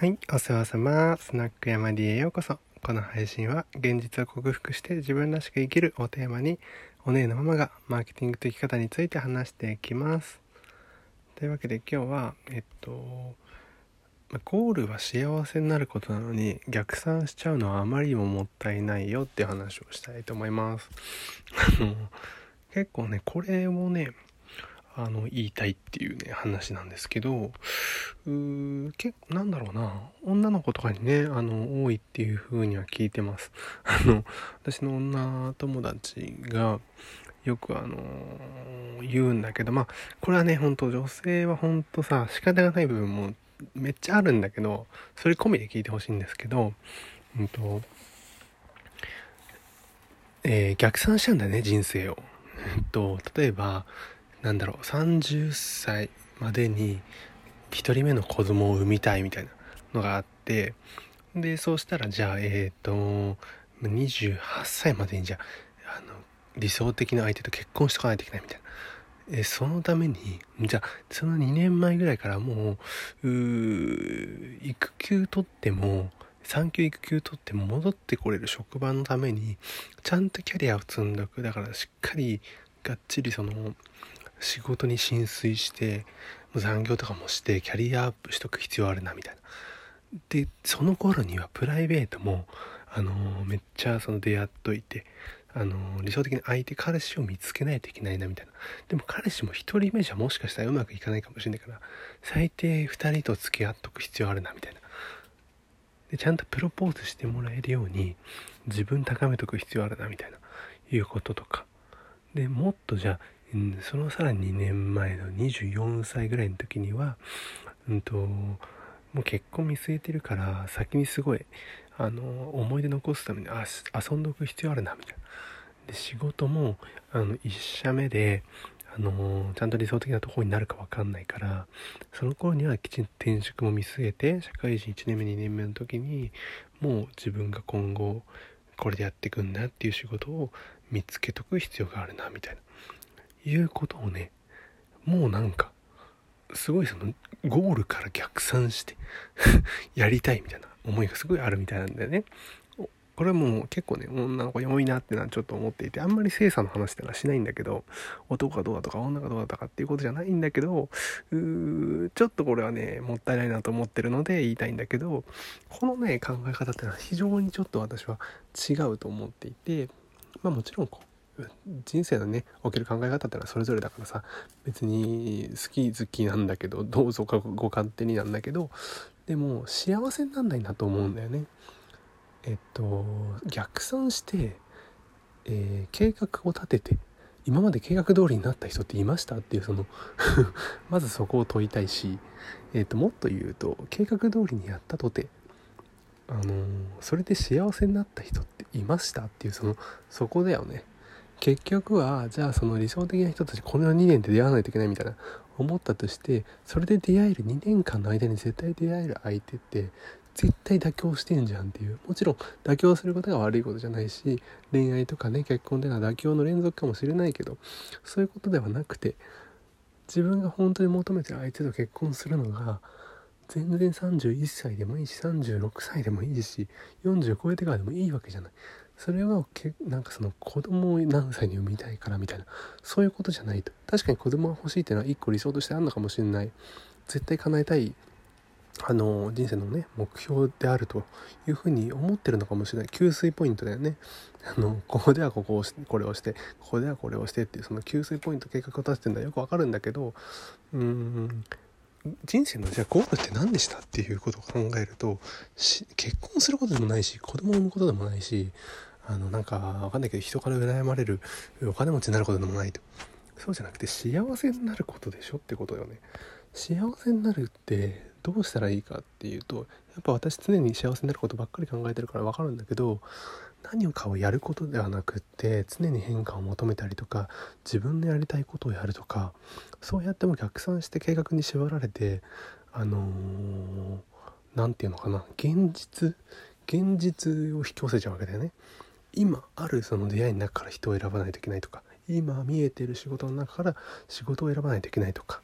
はい、お世話様。スナック山 D へようこそ。この配信は、現実を克服して自分らしく生きるをテーマに、お姉のママがマーケティングと生き方について話していきます。というわけで今日は、えっと、ゴールは幸せになることなのに逆算しちゃうのはあまりにももったいないよっていう話をしたいと思います。あの結構ね、これをね、あの言いたいっていうね話なんですけどうー結構なんだろうな女の子とかにねあの多いっていう風には聞いてます あの私の女友達がよくあの言うんだけどまあこれはね本当女性は本当さ仕方がない部分もめっちゃあるんだけどそれ込みで聞いてほしいんですけどうんとえー逆算しちゃうんだよね人生を。え っと例えばなんだろう30歳までに1人目の子供を産みたいみたいなのがあってでそうしたらじゃあえっ、と28歳までにじゃああの理想的な相手と結婚しとかないといけないみたいな。えそのためにじゃあその2年前ぐらいからもうう育休取っても産休育休取っても戻ってこれる職場のためにちゃんとキャリアを積んどくだからしっかりがっちりその仕事に浸水して残業とかもしてキャリアアップしとく必要あるなみたいな。でその頃にはプライベートもあのめっちゃその出会っといてあの理想的に相手彼氏を見つけないといけないなみたいな。でも彼氏も1人目じゃもしかしたらうまくいかないかもしれないから最低2人と付き合っとく必要あるなみたいな。でちゃんとプロポーズしてもらえるように自分高めとく必要あるなみたいないうこととか。でもっとじゃあ、そのさらに2年前の24歳ぐらいの時にはうんともう結婚見据えてるから先にすごいあの思い出残すためにあ遊んどく必要あるなみたいな。で仕事もあの1社目であのちゃんと理想的なところになるか分かんないからその頃にはきちんと転職も見据えて社会人1年目2年目の時にもう自分が今後これでやっていくんだっていう仕事を見つけとく必要があるなみたいないうことをねもうなんかすごいそのゴールから逆算して やりたいみたいな思いがすごいあるみたいなんだよね。これも結構ね女の子に多いなってのはちょっと思っていてあんまり性差の話ってのはしないんだけど男がどうだとか女がどうだとかっていうことじゃないんだけどうーちょっとこれはねもったいないなと思ってるので言いたいんだけどこのね考え方ってのは非常にちょっと私は違うと思っていてまあもちろんこう人生のね起きる考え方ってのはそれぞれだからさ別に好き好きなんだけどどうぞご勝手になんだけどでも幸せになんないなと思うんだよね。えっと逆算して、えー計画を立てて今まで計画通りになった人っていましたっていうその まずそこを問いたいし、えっともっと言うと計画通りにやったとてあのーそれで幸せになった人っていましたっていうそのそこだよね。結局はじゃあその理想的な人たちこの2年で出会わないといけないみたいな思ったとしてそれで出会える2年間の間に絶対出会える相手って絶対妥協してんじゃんっていう。もちろん妥協することが悪いことじゃないし恋愛とかね結婚っていうのは妥協の連続かもしれないけどそういうことではなくて自分が本当に求めてる相手と結婚するのが全然31歳でもいいし36歳でもいいし40超えてからでもいいわけじゃない。それはけなんかその子供を何歳に産みたいからみたいなそういうことじゃないと。確かに子供が欲しいっていうのは一個理想としてあるのかもしれない。絶対叶えたいあの人生のね目標であるというふうに思ってるのかもしれない。給水ポイントだよね。あのここではここをこれをしてここではこれをしてっていうその給水ポイント計画を立ててるのはよくわかるんだけどうん人生のじゃあゴールって何でしたっていうことを考えるとし結婚することでもないし子供を産むことでもないしあのなんかわかんないけど人から羨まれるお金持ちになることでもないと。そうじゃなくて幸せになることでしょってことよね。幸せになるってどうしたらいいかっていうとやっぱ私常に幸せになることばっかり考えてるから分かるんだけど何かをやることではなくって常に変化を求めたりとか自分のやりたいことをやるとかそうやっても逆算して計画に縛られてあの何、て言うのかな現実現実を引き寄せちゃうわけだよね。今あるその出会いの中から人を選ばないといけないとか今見えてる仕事の中から仕事を選ばないといけないとか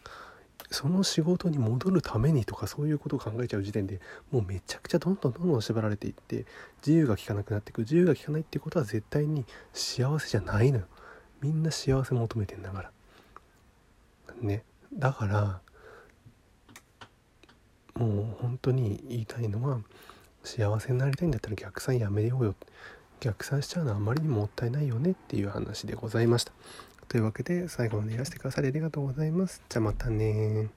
その仕事に戻るためにとかそういうことを考えちゃう時点でもうめちゃくちゃどんどんどんどん縛られていって自由が利かなくなっていく自由が利かないってことは絶対に幸せじゃないの。よみんな幸せ求めてんだから。ね。だからもう本当に言いたいのは幸せになりたいんだったら逆算やめようよ。逆算しちゃうのはあまりにもったいないよねっていう話でございました。というわけで最後までいらしてくださりありがとうございます。じゃあまたね